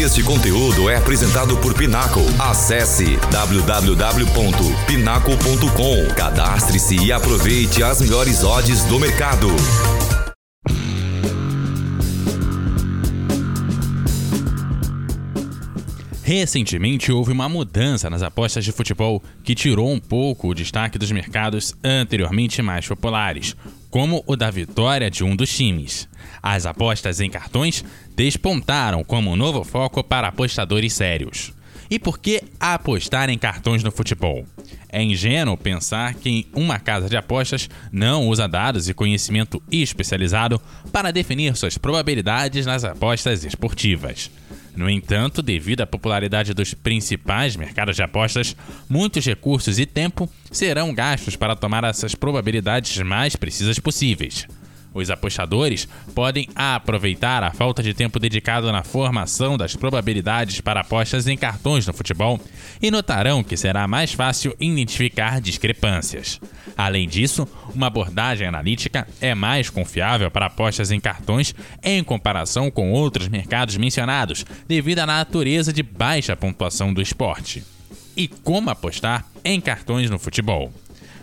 Este conteúdo é apresentado por Pinaco. Acesse www.pinaco.com. Cadastre-se e aproveite as melhores odds do mercado. Recentemente houve uma mudança nas apostas de futebol que tirou um pouco o destaque dos mercados anteriormente mais populares, como o da vitória de um dos times. As apostas em cartões despontaram como um novo foco para apostadores sérios. E por que apostar em cartões no futebol? É ingênuo pensar que uma casa de apostas não usa dados e conhecimento especializado para definir suas probabilidades nas apostas esportivas. No entanto, devido à popularidade dos principais mercados de apostas, muitos recursos e tempo serão gastos para tomar essas probabilidades mais precisas possíveis. Os apostadores podem aproveitar a falta de tempo dedicado na formação das probabilidades para apostas em cartões no futebol e notarão que será mais fácil identificar discrepâncias. Além disso, uma abordagem analítica é mais confiável para apostas em cartões em comparação com outros mercados mencionados, devido à natureza de baixa pontuação do esporte. E como apostar em cartões no futebol?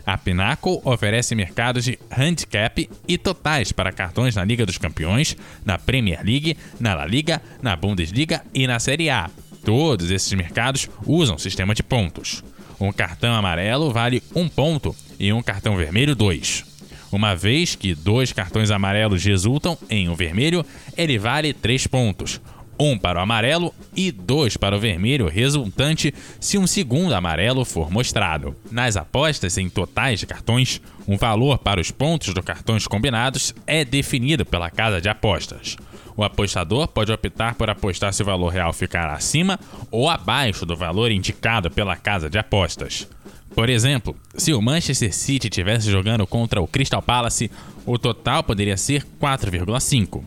A Pinnacle oferece mercados de handicap e totais para cartões na Liga dos Campeões, na Premier League, na La Liga, na Bundesliga e na Série A. Todos esses mercados usam sistema de pontos. Um cartão amarelo vale um ponto e um cartão vermelho dois. Uma vez que dois cartões amarelos resultam em um vermelho, ele vale três pontos um para o amarelo e dois para o vermelho resultante se um segundo amarelo for mostrado. Nas apostas em totais de cartões, um valor para os pontos dos cartões combinados é definido pela casa de apostas. O apostador pode optar por apostar se o valor real ficar acima ou abaixo do valor indicado pela casa de apostas. Por exemplo, se o Manchester City estivesse jogando contra o Crystal Palace, o total poderia ser 4,5.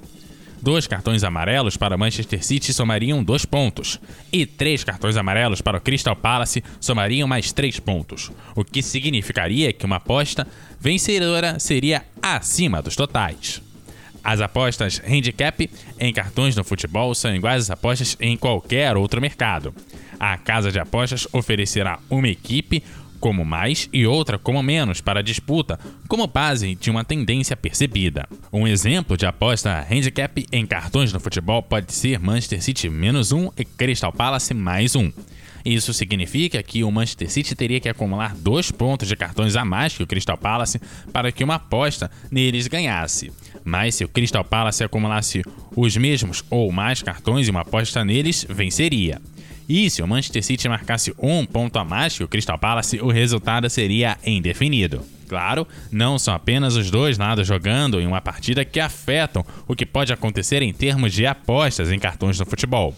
Dois cartões amarelos para Manchester City somariam dois pontos, e três cartões amarelos para o Crystal Palace somariam mais três pontos, o que significaria que uma aposta vencedora seria acima dos totais. As apostas handicap em cartões no futebol são iguais às apostas em qualquer outro mercado. A casa de apostas oferecerá uma equipe como mais e outra como menos para a disputa, como base de uma tendência percebida. Um exemplo de aposta handicap em cartões no futebol pode ser Manchester City menos um e Crystal Palace mais um. Isso significa que o Manchester City teria que acumular dois pontos de cartões a mais que o Crystal Palace para que uma aposta neles ganhasse. Mas se o Crystal Palace acumulasse os mesmos ou mais cartões e uma aposta neles, venceria. E se o Manchester City marcasse um ponto a mais que o Crystal Palace, o resultado seria indefinido. Claro, não são apenas os dois lados jogando em uma partida que afetam o que pode acontecer em termos de apostas em cartões no futebol.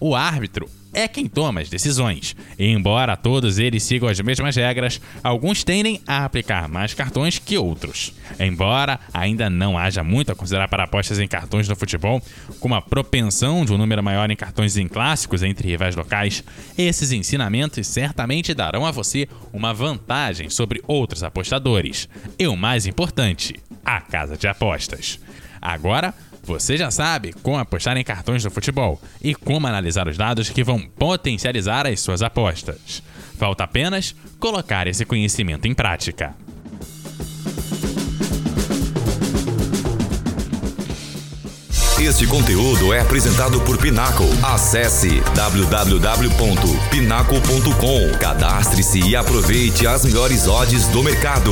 O árbitro é quem toma as decisões. Embora todos eles sigam as mesmas regras, alguns tendem a aplicar mais cartões que outros. Embora ainda não haja muito a considerar para apostas em cartões no futebol, com a propensão de um número maior em cartões em clássicos entre rivais locais, esses ensinamentos certamente darão a você uma vantagem sobre outros apostadores. E o mais importante, a casa de apostas. Agora, você já sabe como apostar em cartões do futebol e como analisar os dados que vão potencializar as suas apostas. Falta apenas colocar esse conhecimento em prática. Este conteúdo é apresentado por Pinaco. Acesse www.pinaco.com. Cadastre-se e aproveite as melhores odds do mercado.